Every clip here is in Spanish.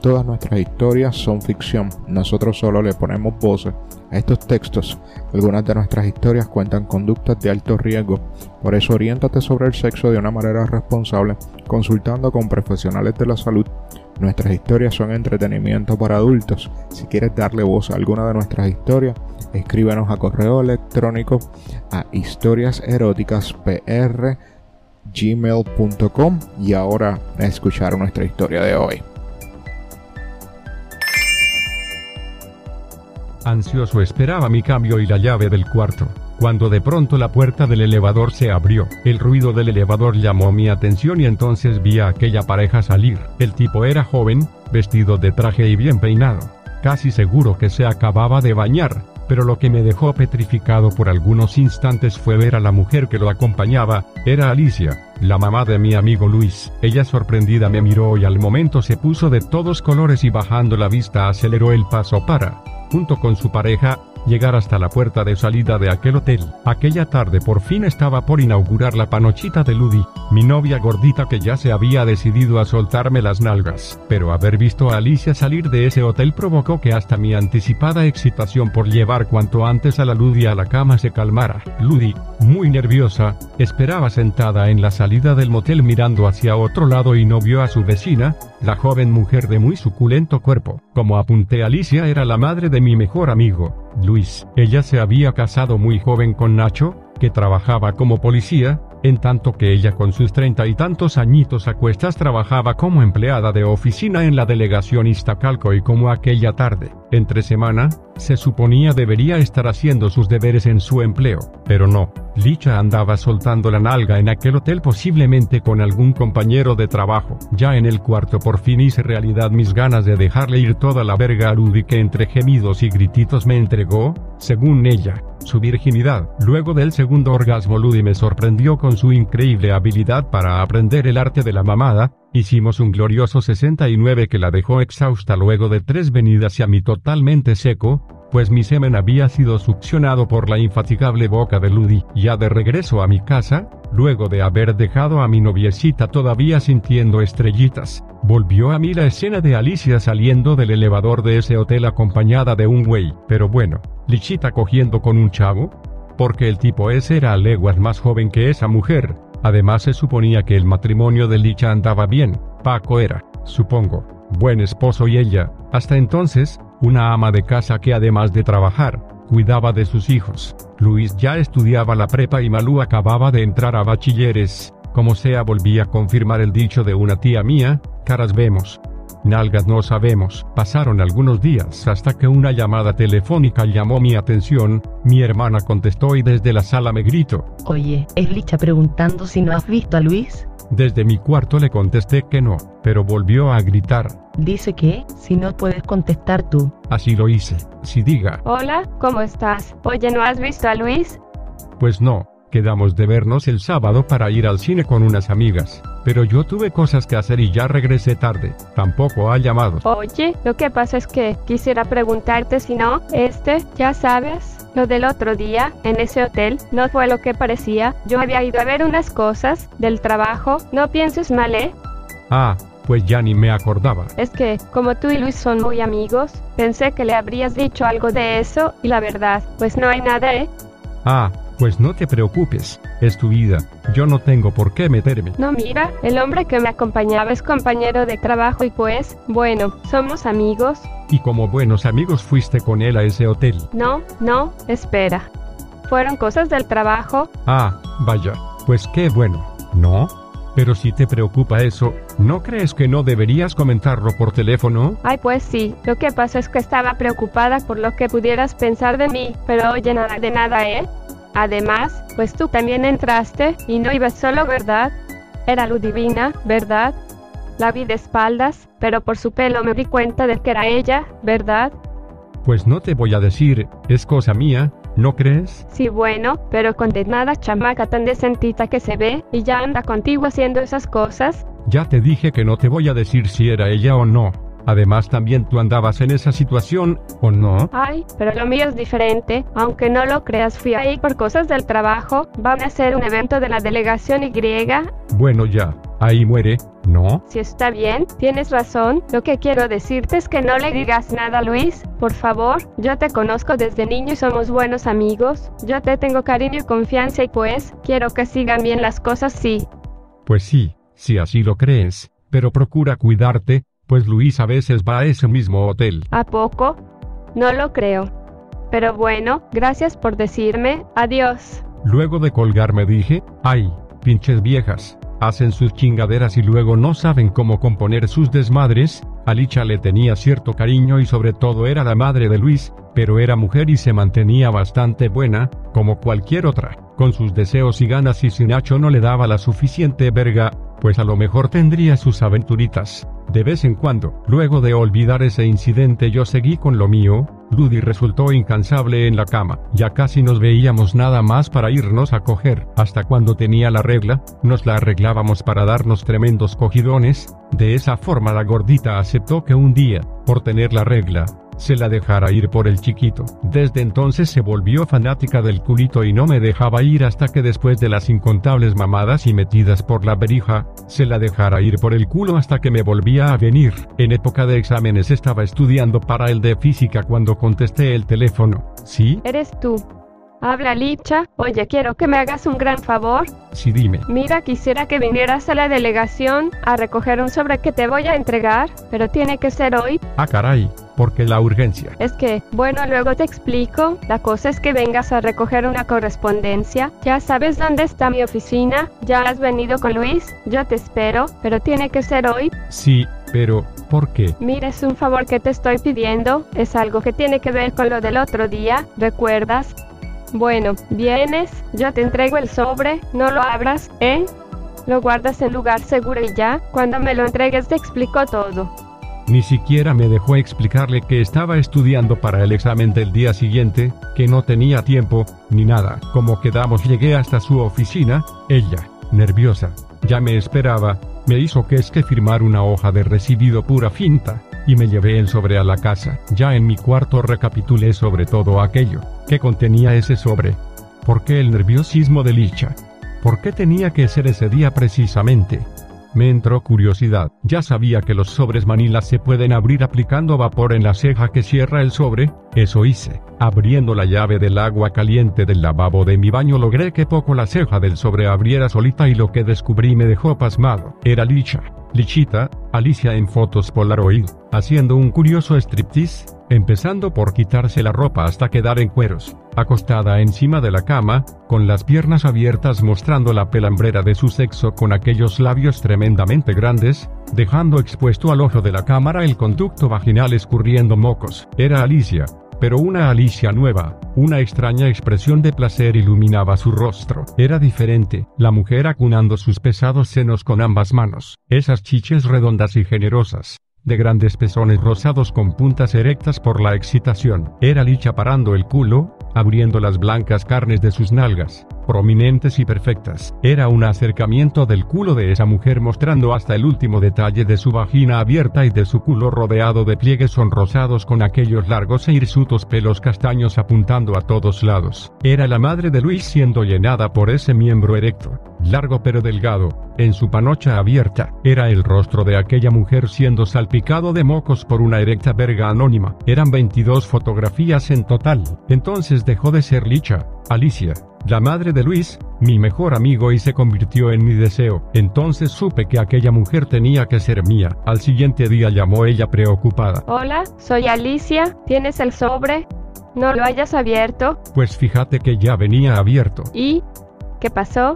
Todas nuestras historias son ficción, nosotros solo le ponemos voces a estos textos. Algunas de nuestras historias cuentan conductas de alto riesgo, por eso oriéntate sobre el sexo de una manera responsable, consultando con profesionales de la salud. Nuestras historias son entretenimiento para adultos. Si quieres darle voz a alguna de nuestras historias, escríbenos a correo electrónico a historiaseroticaspr.gmail.com y ahora a escuchar nuestra historia de hoy. Ansioso esperaba mi cambio y la llave del cuarto. Cuando de pronto la puerta del elevador se abrió, el ruido del elevador llamó mi atención y entonces vi a aquella pareja salir. El tipo era joven, vestido de traje y bien peinado. Casi seguro que se acababa de bañar, pero lo que me dejó petrificado por algunos instantes fue ver a la mujer que lo acompañaba, era Alicia, la mamá de mi amigo Luis. Ella sorprendida me miró y al momento se puso de todos colores y bajando la vista aceleró el paso para junto con su pareja, llegar hasta la puerta de salida de aquel hotel. Aquella tarde por fin estaba por inaugurar la panochita de Ludi, mi novia gordita que ya se había decidido a soltarme las nalgas. Pero haber visto a Alicia salir de ese hotel provocó que hasta mi anticipada excitación por llevar cuanto antes a la Ludi a la cama se calmara. Ludi, muy nerviosa, esperaba sentada en la salida del motel mirando hacia otro lado y no vio a su vecina, la joven mujer de muy suculento cuerpo. Como apunté Alicia era la madre de mi mejor amigo, Luis. Ella se había casado muy joven con Nacho, que trabajaba como policía, en tanto que ella con sus treinta y tantos añitos a cuestas trabajaba como empleada de oficina en la delegación Iztacalco y como aquella tarde, entre semana, se suponía debería estar haciendo sus deberes en su empleo, pero no, Licha andaba soltando la nalga en aquel hotel posiblemente con algún compañero de trabajo. Ya en el cuarto por fin hice realidad mis ganas de dejarle ir toda la verga a Ludi que entre gemidos y grititos me entregó, según ella, su virginidad. Luego del segundo orgasmo Ludi me sorprendió con su increíble habilidad para aprender el arte de la mamada, hicimos un glorioso 69 que la dejó exhausta luego de tres venidas y a mí totalmente seco, pues mi semen había sido succionado por la infatigable boca de Ludi. Ya de regreso a mi casa, luego de haber dejado a mi noviecita todavía sintiendo estrellitas, volvió a mí la escena de Alicia saliendo del elevador de ese hotel acompañada de un güey. Pero bueno, Lichita cogiendo con un chavo, porque el tipo ese era a leguas más joven que esa mujer. Además se suponía que el matrimonio de Licha andaba bien, Paco era, supongo, buen esposo y ella, hasta entonces, una ama de casa que además de trabajar, cuidaba de sus hijos. Luis ya estudiaba la prepa y Malú acababa de entrar a bachilleres. Como sea volví a confirmar el dicho de una tía mía, caras vemos. Nalgas no sabemos. Pasaron algunos días hasta que una llamada telefónica llamó mi atención, mi hermana contestó y desde la sala me gritó. Oye, es Licha preguntando si no has visto a Luis. Desde mi cuarto le contesté que no, pero volvió a gritar. Dice que, si no puedes contestar tú. Así lo hice. Si diga. Hola, ¿cómo estás? Oye, ¿no has visto a Luis? Pues no, quedamos de vernos el sábado para ir al cine con unas amigas. Pero yo tuve cosas que hacer y ya regresé tarde. Tampoco ha llamado. Oye, lo que pasa es que quisiera preguntarte si no, este, ya sabes, lo del otro día, en ese hotel, no fue lo que parecía. Yo había ido a ver unas cosas del trabajo. No pienses mal, ¿eh? Ah, pues ya ni me acordaba. Es que, como tú y Luis son muy amigos, pensé que le habrías dicho algo de eso y la verdad, pues no hay nada, ¿eh? Ah, pues no te preocupes, es tu vida, yo no tengo por qué meterme. No, mira, el hombre que me acompañaba es compañero de trabajo y pues, bueno, somos amigos. Y como buenos amigos fuiste con él a ese hotel. No, no, espera. ¿Fueron cosas del trabajo? Ah, vaya, pues qué bueno, ¿no? Pero si te preocupa eso, ¿no crees que no deberías comentarlo por teléfono? Ay, pues sí, lo que pasa es que estaba preocupada por lo que pudieras pensar de mí, pero oye, nada de nada, ¿eh? Además, pues tú también entraste, y no ibas solo, ¿verdad? Era Ludivina, ¿verdad? La vi de espaldas, pero por su pelo me di cuenta de que era ella, ¿verdad? Pues no te voy a decir, es cosa mía, ¿no crees? Sí, bueno, pero condenada chamaca tan decentita que se ve, y ya anda contigo haciendo esas cosas. Ya te dije que no te voy a decir si era ella o no. Además también tú andabas en esa situación, ¿o no? Ay, pero lo mío es diferente. Aunque no lo creas, fui ahí por cosas del trabajo. Van a hacer un evento de la delegación Y. Bueno ya, ahí muere, ¿no? Si está bien, tienes razón. Lo que quiero decirte es que no le digas nada a Luis. Por favor, yo te conozco desde niño y somos buenos amigos. Yo te tengo cariño y confianza y pues, quiero que sigan bien las cosas, sí. Pues sí, si así lo crees, pero procura cuidarte, pues Luis a veces va a ese mismo hotel. ¿A poco? No lo creo. Pero bueno, gracias por decirme. Adiós. Luego de colgarme dije, ay, pinches viejas, hacen sus chingaderas y luego no saben cómo componer sus desmadres. Alicia le tenía cierto cariño y sobre todo era la madre de Luis, pero era mujer y se mantenía bastante buena, como cualquier otra, con sus deseos y ganas y si Nacho no le daba la suficiente verga, pues a lo mejor tendría sus aventuritas. De vez en cuando, luego de olvidar ese incidente yo seguí con lo mío, Ludi resultó incansable en la cama, ya casi nos veíamos nada más para irnos a coger, hasta cuando tenía la regla, nos la arreglábamos para darnos tremendos cogidones, de esa forma la gordita aceptó que un día, por tener la regla, se la dejara ir por el chiquito. Desde entonces se volvió fanática del culito y no me dejaba ir hasta que después de las incontables mamadas y metidas por la verija, se la dejara ir por el culo hasta que me volvía a venir. En época de exámenes estaba estudiando para el de física cuando contesté el teléfono. ¿Sí? Eres tú. Habla Licha, oye quiero que me hagas un gran favor. Sí, dime. Mira, quisiera que vinieras a la delegación a recoger un sobre que te voy a entregar, pero tiene que ser hoy. Ah, caray, porque la urgencia. Es que, bueno, luego te explico. La cosa es que vengas a recoger una correspondencia. Ya sabes dónde está mi oficina. Ya has venido con Luis. Yo te espero, pero tiene que ser hoy. Sí, pero, ¿por qué? Mira, es un favor que te estoy pidiendo. Es algo que tiene que ver con lo del otro día. ¿Recuerdas? Bueno, vienes, yo te entrego el sobre, no lo abras, ¿eh? Lo guardas en lugar seguro y ya, cuando me lo entregues te explico todo. Ni siquiera me dejó explicarle que estaba estudiando para el examen del día siguiente, que no tenía tiempo, ni nada. Como quedamos llegué hasta su oficina, ella, nerviosa, ya me esperaba, me hizo que es que firmar una hoja de recibido pura finta, y me llevé el sobre a la casa. Ya en mi cuarto recapitulé sobre todo aquello que contenía ese sobre. ¿Por qué el nerviosismo de Licha? ¿Por qué tenía que ser ese día precisamente? Me entró curiosidad. Ya sabía que los sobres Manila se pueden abrir aplicando vapor en la ceja que cierra el sobre. Eso hice. Abriendo la llave del agua caliente del lavabo de mi baño logré que poco la ceja del sobre abriera solita y lo que descubrí me dejó pasmado. Era Licha. Lichita, Alicia en fotos Polaroid, haciendo un curioso striptease, empezando por quitarse la ropa hasta quedar en cueros, acostada encima de la cama, con las piernas abiertas mostrando la pelambrera de su sexo con aquellos labios tremendamente grandes, dejando expuesto al ojo de la cámara el conducto vaginal escurriendo mocos. Era Alicia, pero una Alicia nueva, una extraña expresión de placer iluminaba su rostro. Era diferente, la mujer acunando sus pesados senos con ambas manos, esas chiches redondas y generosas, de grandes pezones rosados con puntas erectas por la excitación. Era Licha parando el culo, abriendo las blancas carnes de sus nalgas, prominentes y perfectas. Era un acercamiento del culo de esa mujer mostrando hasta el último detalle de su vagina abierta y de su culo rodeado de pliegues sonrosados con aquellos largos e hirsutos pelos castaños apuntando a todos lados. Era la madre de Luis siendo llenada por ese miembro erecto, largo pero delgado, en su panocha abierta. Era el rostro de aquella mujer siendo salpicado de mocos por una erecta verga anónima. Eran 22 fotografías en total. Entonces dejó de ser Licha, Alicia, la madre de Luis, mi mejor amigo y se convirtió en mi deseo. Entonces supe que aquella mujer tenía que ser mía. Al siguiente día llamó ella preocupada. Hola, soy Alicia. ¿Tienes el sobre? ¿No lo hayas abierto? Pues fíjate que ya venía abierto. ¿Y? ¿Qué pasó?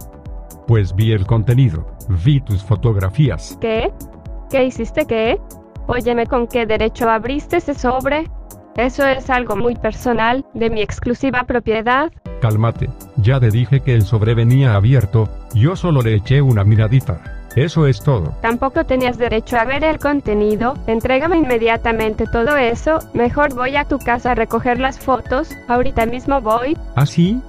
Pues vi el contenido, vi tus fotografías. ¿Qué? ¿Qué hiciste qué? Óyeme, ¿con qué derecho abriste ese sobre? Eso es algo muy personal, de mi exclusiva propiedad. cálmate. Ya te dije que el sobre venía abierto, yo solo le eché una miradita. Eso es todo. Tampoco tenías derecho a ver el contenido. Entrégame inmediatamente todo eso. Mejor voy a tu casa a recoger las fotos. Ahorita mismo voy. ¿Ah, sí?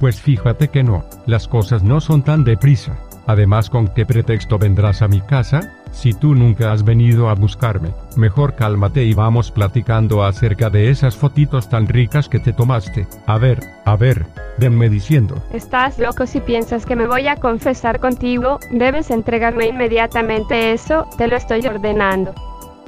Pues fíjate que no. Las cosas no son tan deprisa. Además, ¿con qué pretexto vendrás a mi casa? Si tú nunca has venido a buscarme, mejor cálmate y vamos platicando acerca de esas fotitos tan ricas que te tomaste. A ver, a ver, denme diciendo. Estás loco si piensas que me voy a confesar contigo. Debes entregarme inmediatamente eso. Te lo estoy ordenando.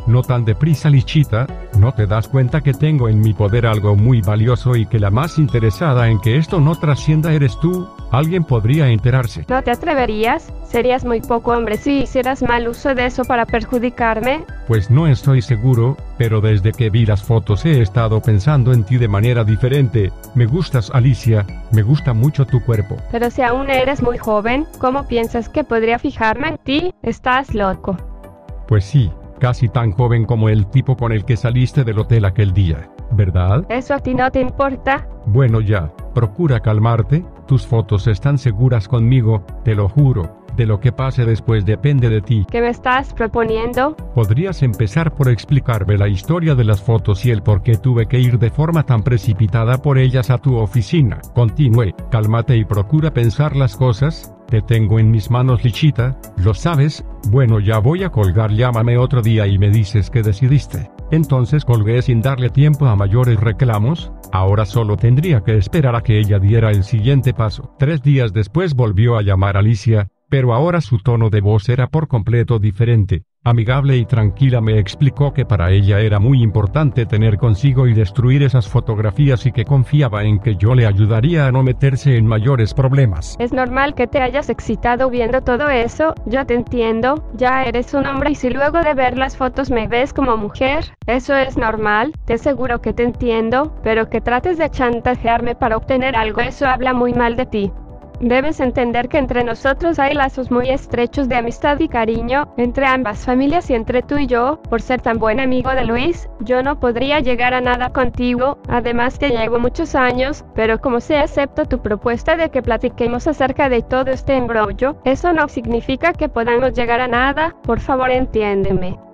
No tan deprisa, Lichita, ¿no te das cuenta que tengo en mi poder algo muy valioso y que la más interesada en que esto no trascienda eres tú? Alguien podría enterarse. ¿No te atreverías? Serías muy poco hombre si hicieras mal uso de eso para perjudicarme. Pues no estoy seguro, pero desde que vi las fotos he estado pensando en ti de manera diferente. Me gustas, Alicia, me gusta mucho tu cuerpo. Pero si aún eres muy joven, ¿cómo piensas que podría fijarme en ti? Estás loco. Pues sí, casi tan joven como el tipo con el que saliste del hotel aquel día, ¿verdad? ¿Eso a ti no te importa? Bueno ya, procura calmarte, tus fotos están seguras conmigo, te lo juro. De lo que pase después depende de ti. ¿Qué me estás proponiendo? Podrías empezar por explicarme la historia de las fotos y el por qué tuve que ir de forma tan precipitada por ellas a tu oficina. Continúe, cálmate y procura pensar las cosas. Te tengo en mis manos, Lichita, ¿lo sabes? Bueno, ya voy a colgar, llámame otro día y me dices qué decidiste. Entonces colgué sin darle tiempo a mayores reclamos, ahora solo tendría que esperar a que ella diera el siguiente paso. Tres días después volvió a llamar Alicia, pero ahora su tono de voz era por completo diferente. Amigable y tranquila me explicó que para ella era muy importante tener consigo y destruir esas fotografías y que confiaba en que yo le ayudaría a no meterse en mayores problemas. Es normal que te hayas excitado viendo todo eso, yo te entiendo, ya eres un hombre y si luego de ver las fotos me ves como mujer, eso es normal, te aseguro que te entiendo, pero que trates de chantajearme para obtener algo, eso habla muy mal de ti. Debes entender que entre nosotros hay lazos muy estrechos de amistad y cariño, entre ambas familias y entre tú y yo, por ser tan buen amigo de Luis, yo no podría llegar a nada contigo, además te llevo muchos años, pero como sé acepto tu propuesta de que platiquemos acerca de todo este embrollo, eso no significa que podamos llegar a nada, por favor entiéndeme.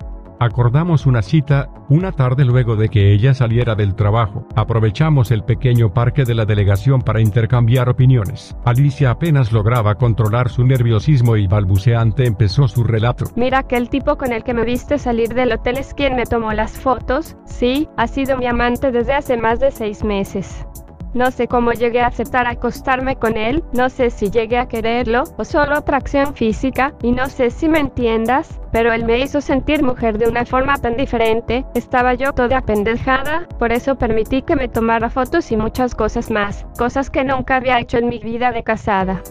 Acordamos una cita, una tarde luego de que ella saliera del trabajo. Aprovechamos el pequeño parque de la delegación para intercambiar opiniones. Alicia apenas lograba controlar su nerviosismo y balbuceante empezó su relato. Mira aquel tipo con el que me viste salir del hotel es quien me tomó las fotos. Sí, ha sido mi amante desde hace más de seis meses. No sé cómo llegué a aceptar acostarme con él, no sé si llegué a quererlo o solo atracción física, y no sé si me entiendas, pero él me hizo sentir mujer de una forma tan diferente, estaba yo toda apendejada, por eso permití que me tomara fotos y muchas cosas más, cosas que nunca había hecho en mi vida de casada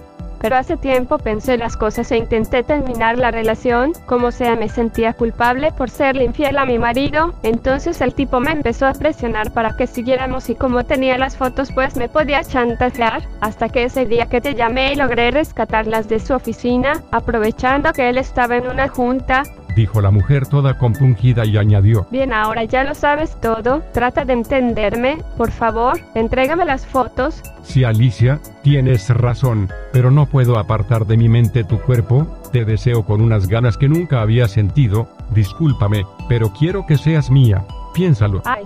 pero hace tiempo pensé las cosas e intenté terminar la relación, como sea me sentía culpable por serle infiel a mi marido, entonces el tipo me empezó a presionar para que siguiéramos y como tenía las fotos pues me podía chantajear, hasta que ese día que te llamé y logré rescatarlas de su oficina, aprovechando que él estaba en una junta, dijo la mujer toda compungida y añadió. Bien, ahora ya lo sabes todo, trata de entenderme, por favor, entrégame las fotos. Sí, Alicia, tienes razón, pero no puedo apartar de mi mente tu cuerpo, te deseo con unas ganas que nunca había sentido, discúlpame, pero quiero que seas mía, piénsalo. Ay.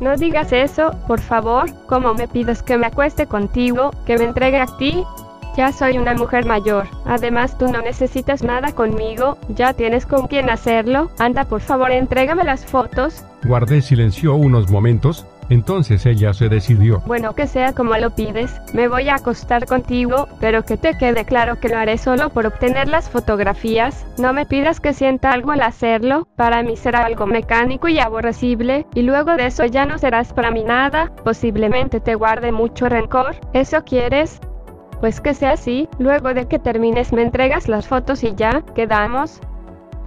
No digas eso, por favor, como me pides que me acueste contigo, que me entregue a ti, ya soy una mujer mayor. Además, tú no necesitas nada conmigo. Ya tienes con quién hacerlo. Anda, por favor, entrégame las fotos. Guardé silencio unos momentos. Entonces ella se decidió. Bueno, que sea como lo pides, me voy a acostar contigo, pero que te quede claro que lo haré solo por obtener las fotografías. No me pidas que sienta algo al hacerlo, para mí será algo mecánico y aborrecible, y luego de eso ya no serás para mí nada, posiblemente te guarde mucho rencor. ¿Eso quieres? Pues que sea así, luego de que termines me entregas las fotos y ya, quedamos.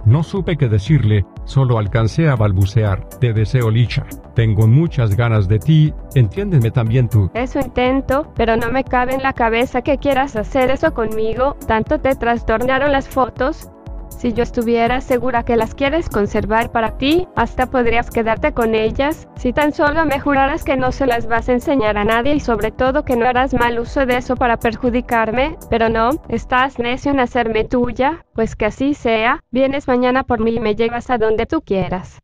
No supe qué decirle, solo alcancé a balbucear. Te deseo licha. Tengo muchas ganas de ti, entiéndeme también tú. Eso intento, pero no me cabe en la cabeza que quieras hacer eso conmigo. Tanto te trastornaron las fotos. Si yo estuviera segura que las quieres conservar para ti, hasta podrías quedarte con ellas, si tan solo me juraras que no se las vas a enseñar a nadie y sobre todo que no harás mal uso de eso para perjudicarme, pero no, estás necio en hacerme tuya, pues que así sea, vienes mañana por mí y me llevas a donde tú quieras.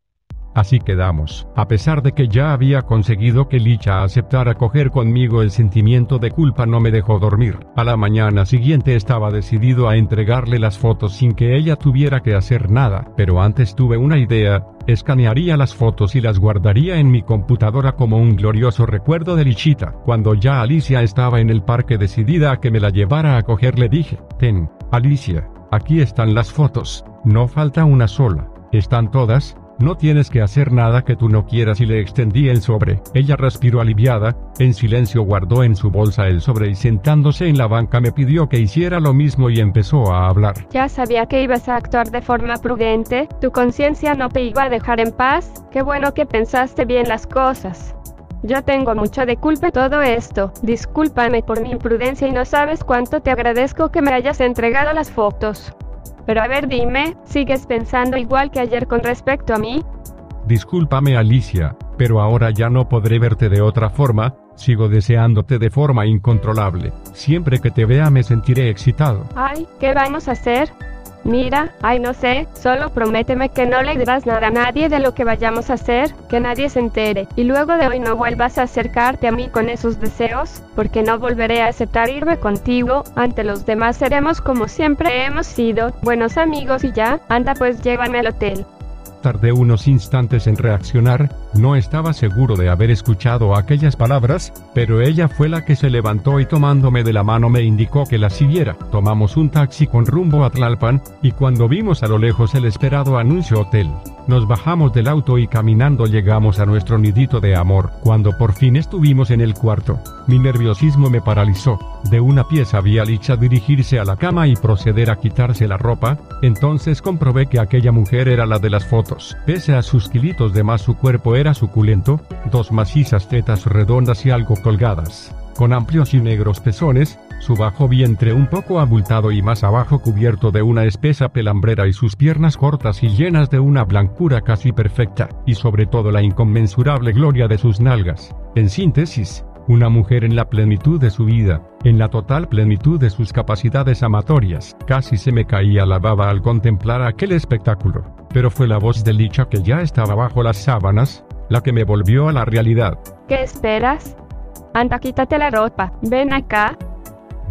Así quedamos. A pesar de que ya había conseguido que Licha aceptara coger conmigo el sentimiento de culpa no me dejó dormir. A la mañana siguiente estaba decidido a entregarle las fotos sin que ella tuviera que hacer nada, pero antes tuve una idea, escanearía las fotos y las guardaría en mi computadora como un glorioso recuerdo de Lichita. Cuando ya Alicia estaba en el parque decidida a que me la llevara a coger le dije, ten, Alicia, aquí están las fotos, no falta una sola, están todas, no tienes que hacer nada que tú no quieras y le extendí el sobre. Ella respiró aliviada, en silencio guardó en su bolsa el sobre y sentándose en la banca me pidió que hiciera lo mismo y empezó a hablar. Ya sabía que ibas a actuar de forma prudente, tu conciencia no te iba a dejar en paz, qué bueno que pensaste bien las cosas. Yo tengo mucho de culpa en todo esto. Discúlpame por mi imprudencia y no sabes cuánto te agradezco que me hayas entregado las fotos. Pero a ver, dime, ¿sigues pensando igual que ayer con respecto a mí? Discúlpame Alicia, pero ahora ya no podré verte de otra forma, sigo deseándote de forma incontrolable. Siempre que te vea me sentiré excitado. Ay, ¿qué vamos a hacer? Mira, ay no sé, solo prométeme que no le dirás nada a nadie de lo que vayamos a hacer, que nadie se entere, y luego de hoy no vuelvas a acercarte a mí con esos deseos, porque no volveré a aceptar irme contigo, ante los demás seremos como siempre hemos sido, buenos amigos y ya, anda pues llévame al hotel. Tardé unos instantes en reaccionar, no estaba seguro de haber escuchado aquellas palabras, pero ella fue la que se levantó y tomándome de la mano me indicó que la siguiera. Tomamos un taxi con rumbo a Tlalpan, y cuando vimos a lo lejos el esperado anuncio hotel, nos bajamos del auto y caminando llegamos a nuestro nidito de amor. Cuando por fin estuvimos en el cuarto, mi nerviosismo me paralizó. De una pieza vi a Licha dirigirse a la cama y proceder a quitarse la ropa, entonces comprobé que aquella mujer era la de las fotos. Pese a sus kilitos de más su cuerpo era suculento, dos macizas tetas redondas y algo colgadas, con amplios y negros pezones, su bajo vientre un poco abultado y más abajo cubierto de una espesa pelambrera y sus piernas cortas y llenas de una blancura casi perfecta, y sobre todo la inconmensurable gloria de sus nalgas. En síntesis, una mujer en la plenitud de su vida, en la total plenitud de sus capacidades amatorias. Casi se me caía la baba al contemplar aquel espectáculo, pero fue la voz de Licha que ya estaba bajo las sábanas, la que me volvió a la realidad. ¿Qué esperas? Anda, quítate la ropa, ven acá,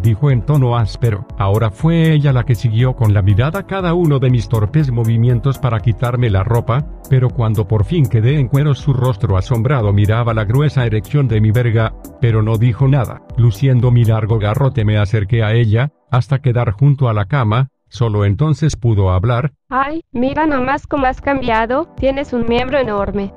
dijo en tono áspero. Ahora fue ella la que siguió con la mirada cada uno de mis torpes movimientos para quitarme la ropa, pero cuando por fin quedé en cuero su rostro asombrado miraba la gruesa erección de mi verga, pero no dijo nada. Luciendo mi largo garrote me acerqué a ella, hasta quedar junto a la cama, Solo entonces pudo hablar. Ay, mira nomás cómo has cambiado, tienes un miembro enorme.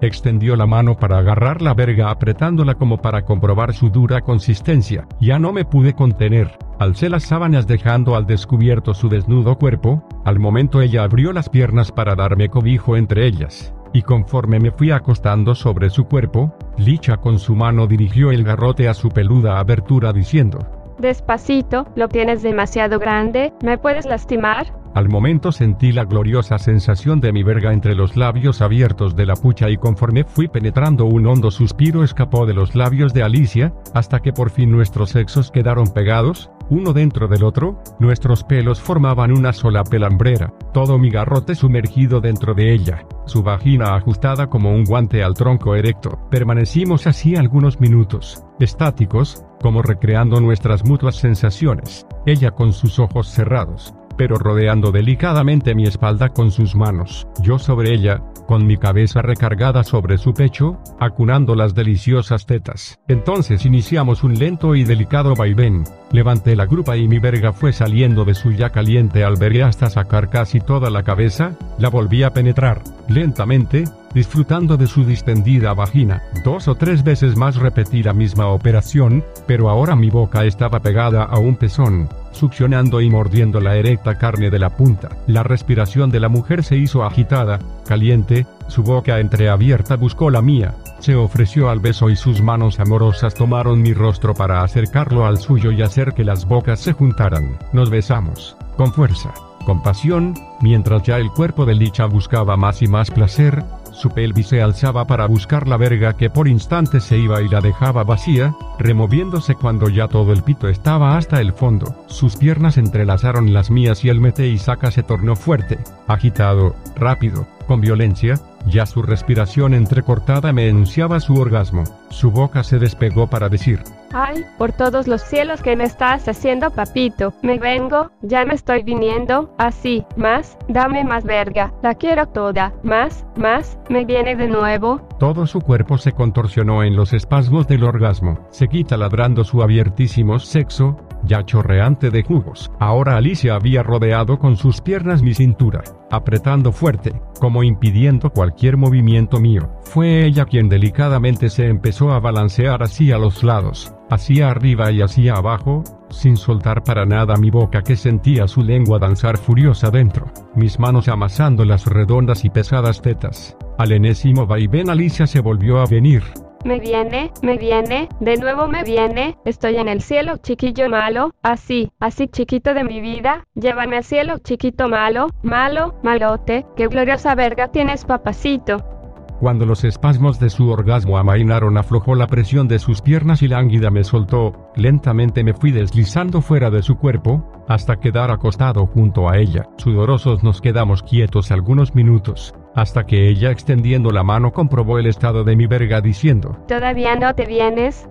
Extendió la mano para agarrar la verga apretándola como para comprobar su dura consistencia. Ya no me pude contener. Alcé las sábanas dejando al descubierto su desnudo cuerpo. Al momento ella abrió las piernas para darme cobijo entre ellas. Y conforme me fui acostando sobre su cuerpo, Licha con su mano dirigió el garrote a su peluda abertura diciendo, Despacito, lo tienes demasiado grande, ¿me puedes lastimar? Al momento sentí la gloriosa sensación de mi verga entre los labios abiertos de la pucha y conforme fui penetrando un hondo suspiro escapó de los labios de Alicia, hasta que por fin nuestros sexos quedaron pegados, uno dentro del otro, nuestros pelos formaban una sola pelambrera, todo mi garrote sumergido dentro de ella, su vagina ajustada como un guante al tronco erecto. Permanecimos así algunos minutos, estáticos, como recreando nuestras mutuas sensaciones, ella con sus ojos cerrados, pero rodeando delicadamente mi espalda con sus manos, yo sobre ella, con mi cabeza recargada sobre su pecho, acunando las deliciosas tetas. Entonces iniciamos un lento y delicado vaivén. Levanté la grupa y mi verga fue saliendo de su ya caliente albergue hasta sacar casi toda la cabeza, la volví a penetrar, lentamente, disfrutando de su distendida vagina. Dos o tres veces más repetí la misma operación, pero ahora mi boca estaba pegada a un pezón succionando y mordiendo la erecta carne de la punta. La respiración de la mujer se hizo agitada, caliente, su boca entreabierta buscó la mía, se ofreció al beso y sus manos amorosas tomaron mi rostro para acercarlo al suyo y hacer que las bocas se juntaran. Nos besamos, con fuerza, Con pasión, mientras ya el cuerpo de Licha buscaba más y más placer, su pelvis se alzaba para buscar la verga que por instantes se iba y la dejaba vacía, removiéndose cuando ya todo el pito estaba hasta el fondo. Sus piernas entrelazaron las mías y el mete y saca se tornó fuerte, agitado, rápido, con violencia, ya su respiración entrecortada me enunciaba su orgasmo. Su boca se despegó para decir, Ay, por todos los cielos que me estás haciendo, papito. Me vengo, ya me estoy viniendo. Así, más, dame más verga. La quiero toda. Más, más, me viene de nuevo. Todo su cuerpo se contorsionó en los espasmos del orgasmo. Se quita ladrando su abiertísimo sexo, ya chorreante de jugos. Ahora Alicia había rodeado con sus piernas mi cintura, apretando fuerte, como impidiendo cualquier movimiento mío. Fue ella quien delicadamente se empezó a balancear hacia los lados, hacia arriba y hacia abajo, sin soltar para nada mi boca que sentía su lengua danzar furiosa dentro, mis manos amasando las redondas y pesadas tetas. Al enésimo vaivén Alicia se volvió a venir, me viene, me viene, de nuevo me viene, estoy en el cielo, chiquillo malo, así, así chiquito de mi vida, llévame al cielo, chiquito malo, malo, malote, qué gloriosa verga tienes, papacito. Cuando los espasmos de su orgasmo amainaron aflojó la presión de sus piernas y lánguida me soltó, lentamente me fui deslizando fuera de su cuerpo, hasta quedar acostado junto a ella. Sudorosos nos quedamos quietos algunos minutos, hasta que ella extendiendo la mano comprobó el estado de mi verga diciendo, ¿Todavía no te vienes?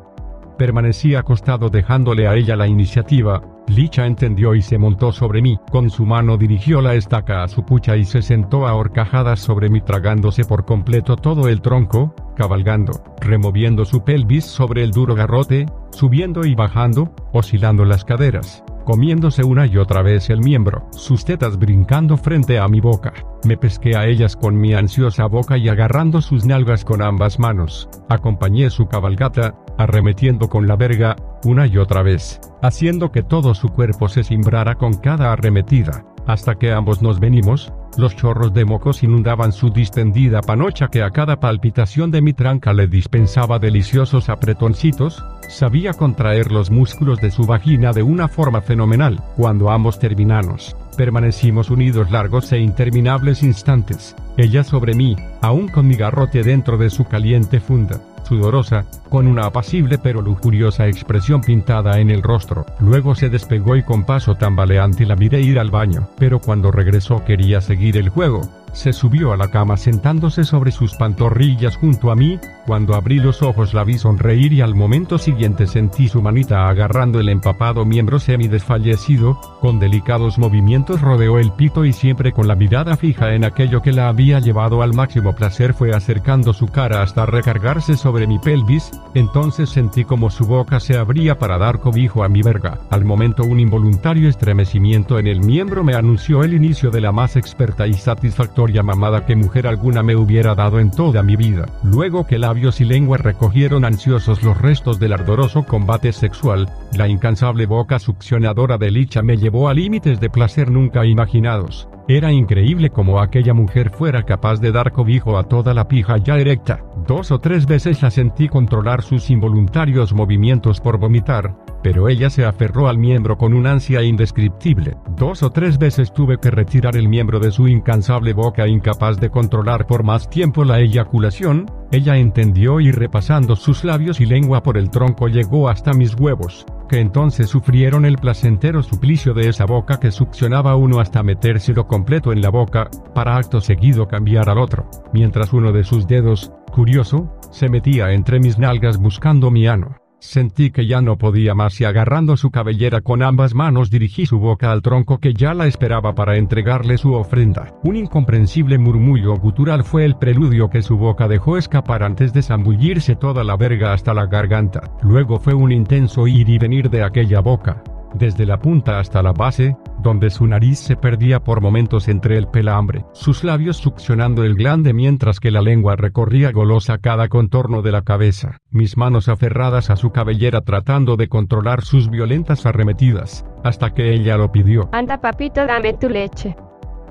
Permanecí acostado dejándole a ella la iniciativa, Licha entendió y se montó sobre mí, con su mano dirigió la estaca a su pucha y se sentó a horcajadas sobre mí tragándose por completo todo el tronco, cabalgando, removiendo su pelvis sobre el duro garrote, subiendo y bajando, oscilando las caderas comiéndose una y otra vez el miembro, sus tetas brincando frente a mi boca. Me pesqué a ellas con mi ansiosa boca y agarrando sus nalgas con ambas manos. Acompañé su cabalgata, arremetiendo con la verga, una y otra vez, haciendo que todo su cuerpo se cimbrara con cada arremetida, hasta que ambos nos venimos, los chorros de mocos inundaban su distendida panocha que a cada palpitación de mi tranca le dispensaba deliciosos apretoncitos, sabía contraer los músculos de su vagina de una forma fenomenal. Cuando ambos terminamos, permanecimos unidos largos e interminables instantes, ella sobre mí, aún con mi garrote dentro de su caliente funda sudorosa, con una apacible pero lujuriosa expresión pintada en el rostro. Luego se despegó y con paso tambaleante la miré ir al baño, pero cuando regresó quería seguir el juego. Se subió a la cama sentándose sobre sus pantorrillas junto a mí, cuando abrí los ojos la vi sonreír y al momento siguiente sentí su manita agarrando el empapado miembro semi-desfallecido, con delicados movimientos rodeó el pito y siempre con la mirada fija en aquello que la había llevado al máximo placer fue acercando su cara hasta recargarse sobre mi pelvis, entonces sentí como su boca se abría para dar cobijo a mi verga. Al momento un involuntario estremecimiento en el miembro me anunció el inicio de la más experta y satisfactoria mamada que mujer alguna me hubiera dado en toda mi vida. Luego que labios y lengua recogieron ansiosos los restos del ardoroso combate sexual, la incansable boca succionadora de Licha me llevó a límites de placer nunca imaginados. Era increíble como aquella mujer fuera capaz de dar cobijo a toda la pija ya erecta. Dos o tres veces la sentí controlar sus involuntarios movimientos por vomitar, pero ella se aferró al miembro con un ansia indescriptible. Dos o tres veces tuve que retirar el miembro de su incansable boca incapaz de controlar por más tiempo la eyaculación, ella entendió y repasando sus labios y lengua por el tronco llegó hasta mis huevos, que entonces sufrieron el placentero suplicio de esa boca que succionaba uno hasta metérselo completo en la boca, para acto seguido cambiar al otro, mientras uno de sus dedos, curioso, se metía entre mis nalgas buscando mi ano. Sentí que ya no podía más y agarrando su cabellera con ambas manos dirigí su boca al tronco que ya la esperaba para entregarle su ofrenda. Un incomprensible murmullo gutural fue el preludio que su boca dejó escapar antes de zambullirse toda la verga hasta la garganta. Luego fue un intenso ir y venir de aquella boca, desde la punta hasta la base, donde su nariz se perdía por momentos entre el pelambre, sus labios succionando el glande mientras que la lengua recorría golosa cada contorno de la cabeza, mis manos aferradas a su cabellera tratando de controlar sus violentas arremetidas, hasta que ella lo pidió. Anda papito, dame tu leche.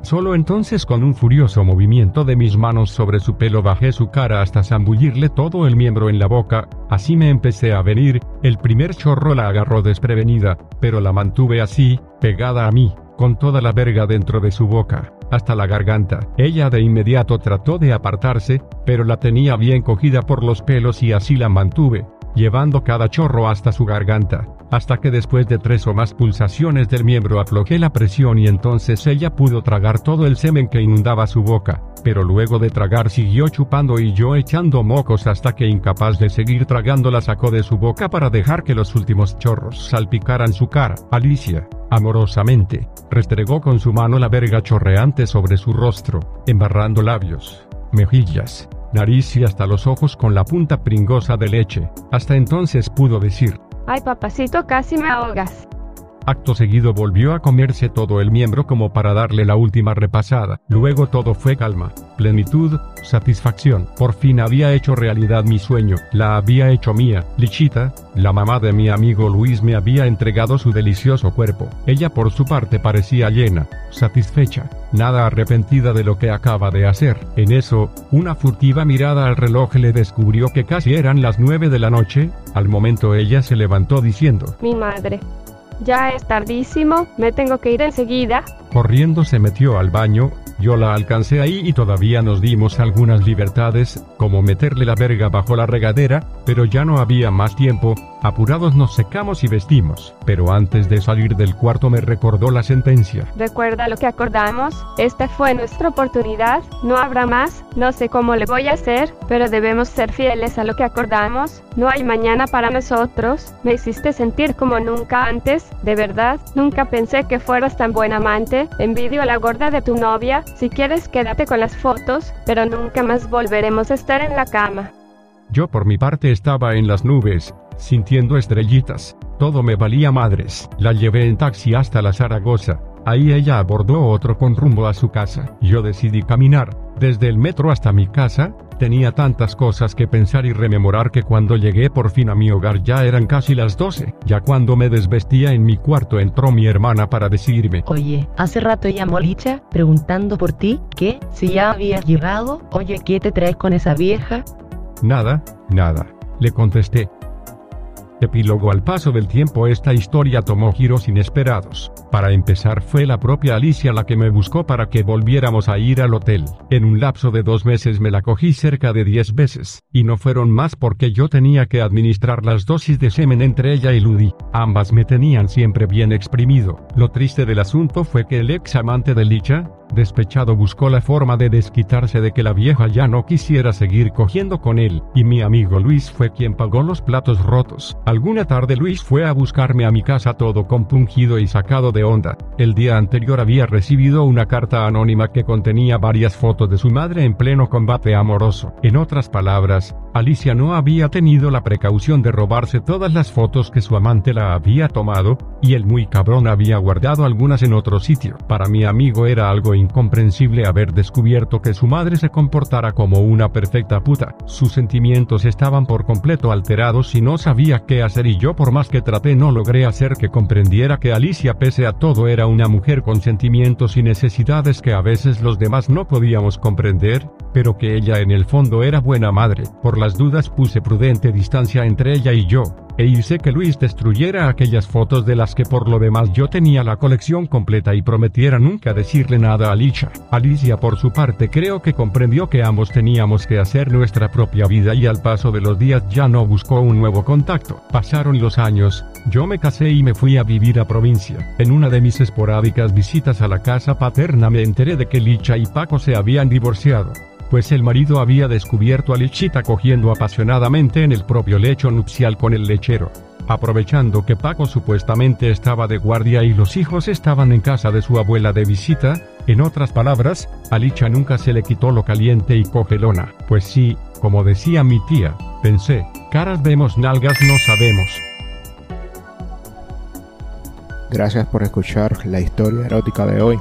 Solo entonces con un furioso movimiento de mis manos sobre su pelo bajé su cara hasta zambullirle todo el miembro en la boca, así me empecé a venir, el primer chorro la agarró desprevenida, pero la mantuve así, pegada a mí, con toda la verga dentro de su boca, hasta la garganta. Ella de inmediato trató de apartarse, pero la tenía bien cogida por los pelos y así la mantuve, llevando cada chorro hasta su garganta, hasta que después de tres o más pulsaciones del miembro aflojé la presión y entonces ella pudo tragar todo el semen que inundaba su boca, pero luego de tragar siguió chupando y yo echando mocos hasta que incapaz de seguir tragando la sacó de su boca para dejar que los últimos chorros salpicaran su cara. Alicia, amorosamente, restregó con su mano la verga chorreante sobre su rostro, embarrando labios, mejillas, nariz y hasta los ojos con la punta pringosa de leche. Hasta entonces pudo decir, Ay papacito, casi me ahogas. Acto seguido volvió a comerse todo el miembro como para darle la última repasada. Luego todo fue calma, plenitud, satisfacción. Por fin había hecho realidad mi sueño. La había hecho mía. Lichita, la mamá de mi amigo Luis me había entregado su delicioso cuerpo. Ella por su parte parecía llena, satisfecha, nada arrepentida de lo que acaba de hacer. En eso, una furtiva mirada al reloj le descubrió que casi eran las nueve de la noche. Al momento ella se levantó diciendo, Mi madre. Ya es tardísimo, me tengo que ir enseguida. Corriendo se metió al baño, yo la alcancé ahí y todavía nos dimos algunas libertades, como meterle la verga bajo la regadera, pero ya no había más tiempo, apurados nos secamos y vestimos. Pero antes de salir del cuarto me recordó la sentencia. Recuerda lo que acordamos, esta fue nuestra oportunidad, no habrá más, no sé cómo le voy a hacer, pero debemos ser fieles a lo que acordamos, no hay mañana para nosotros, me hiciste sentir como nunca antes, de verdad, nunca pensé que fueras tan buen amante, envidio a la gorda de tu novia, si quieres quédate con las fotos, pero nunca más volveremos a estar en la cama. Yo por mi parte estaba en las nubes, sintiendo estrellitas, todo me valía madres. La llevé en taxi hasta la Zaragoza. Ahí ella abordó otro con rumbo a su casa. Yo decidí caminar. Desde el metro hasta mi casa, tenía tantas cosas que pensar y rememorar que cuando llegué por fin a mi hogar ya eran casi las 12. Ya cuando me desvestía en mi cuarto entró mi hermana para decirme, Oye, hace rato llamó Licha preguntando por ti, ¿qué? Si ya habías llegado, oye, ¿qué te traes con esa vieja? Nada, nada, le contesté. Epílogo al paso del tiempo esta historia tomó giros inesperados. Para empezar fue la propia Alicia la que me buscó para que volviéramos a ir al hotel. En un lapso de dos meses me la cogí cerca de diez veces, y no fueron más porque yo tenía que administrar las dosis de semen entre ella y Ludi. Ambas me tenían siempre bien exprimido. Lo triste del asunto fue que el ex amante de Licha, Despechado buscó la forma de desquitarse de que la vieja ya no quisiera seguir cogiendo con él, y mi amigo Luis fue quien pagó los platos rotos. Alguna tarde Luis fue a buscarme a mi casa todo compungido y sacado de onda. El día anterior había recibido una carta anónima que contenía varias fotos de su madre en pleno combate amoroso. En otras palabras, Alicia no había tenido la precaución de robarse todas las fotos que su amante la había tomado, y el muy cabrón había guardado algunas en otro sitio. Para mi amigo era algo incomprensible haber descubierto que su madre se comportara como una perfecta puta. Sus sentimientos estaban por completo alterados y no sabía qué hacer y yo por más que traté no logré hacer que comprendiera que Alicia pese a todo era una mujer con sentimientos y necesidades que a veces los demás no podíamos comprender, pero que ella en el fondo era buena madre. Por las dudas puse prudente distancia entre ella y yo, e hice que Luis destruyera aquellas fotos de las que por lo demás yo tenía la colección completa y prometiera nunca decirle nada a Licha. Alicia por su parte creo que comprendió que ambos teníamos que hacer nuestra propia vida y al paso de los días ya no buscó un nuevo contacto. Pasaron los años, yo me casé y me fui a vivir a provincia. En una de mis esporádicas visitas a la casa paterna me enteré de que Licha y Paco se habían divorciado pues el marido había descubierto a Lichita cogiendo apasionadamente en el propio lecho nupcial con el lechero. Aprovechando que Paco supuestamente estaba de guardia y los hijos estaban en casa de su abuela de visita, en otras palabras, a Licha nunca se le quitó lo caliente y cogelona. Pues sí, como decía mi tía, pensé, caras vemos nalgas no sabemos. Gracias por escuchar la historia erótica de hoy.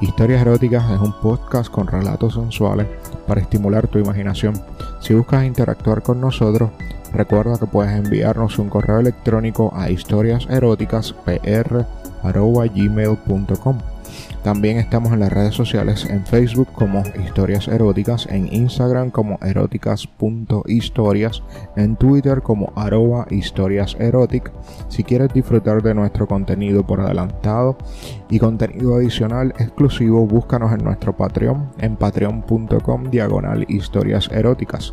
Historias Eróticas es un podcast con relatos sensuales para estimular tu imaginación. Si buscas interactuar con nosotros, recuerda que puedes enviarnos un correo electrónico a historiaseroticaspr.gmail.com También estamos en las redes sociales en Facebook como Historias Eróticas, en Instagram como eróticas.historias, en Twitter como arroba historias Si quieres disfrutar de nuestro contenido por adelantado y contenido adicional exclusivo, búscanos en nuestro Patreon en patreon.com diagonal historias eróticas.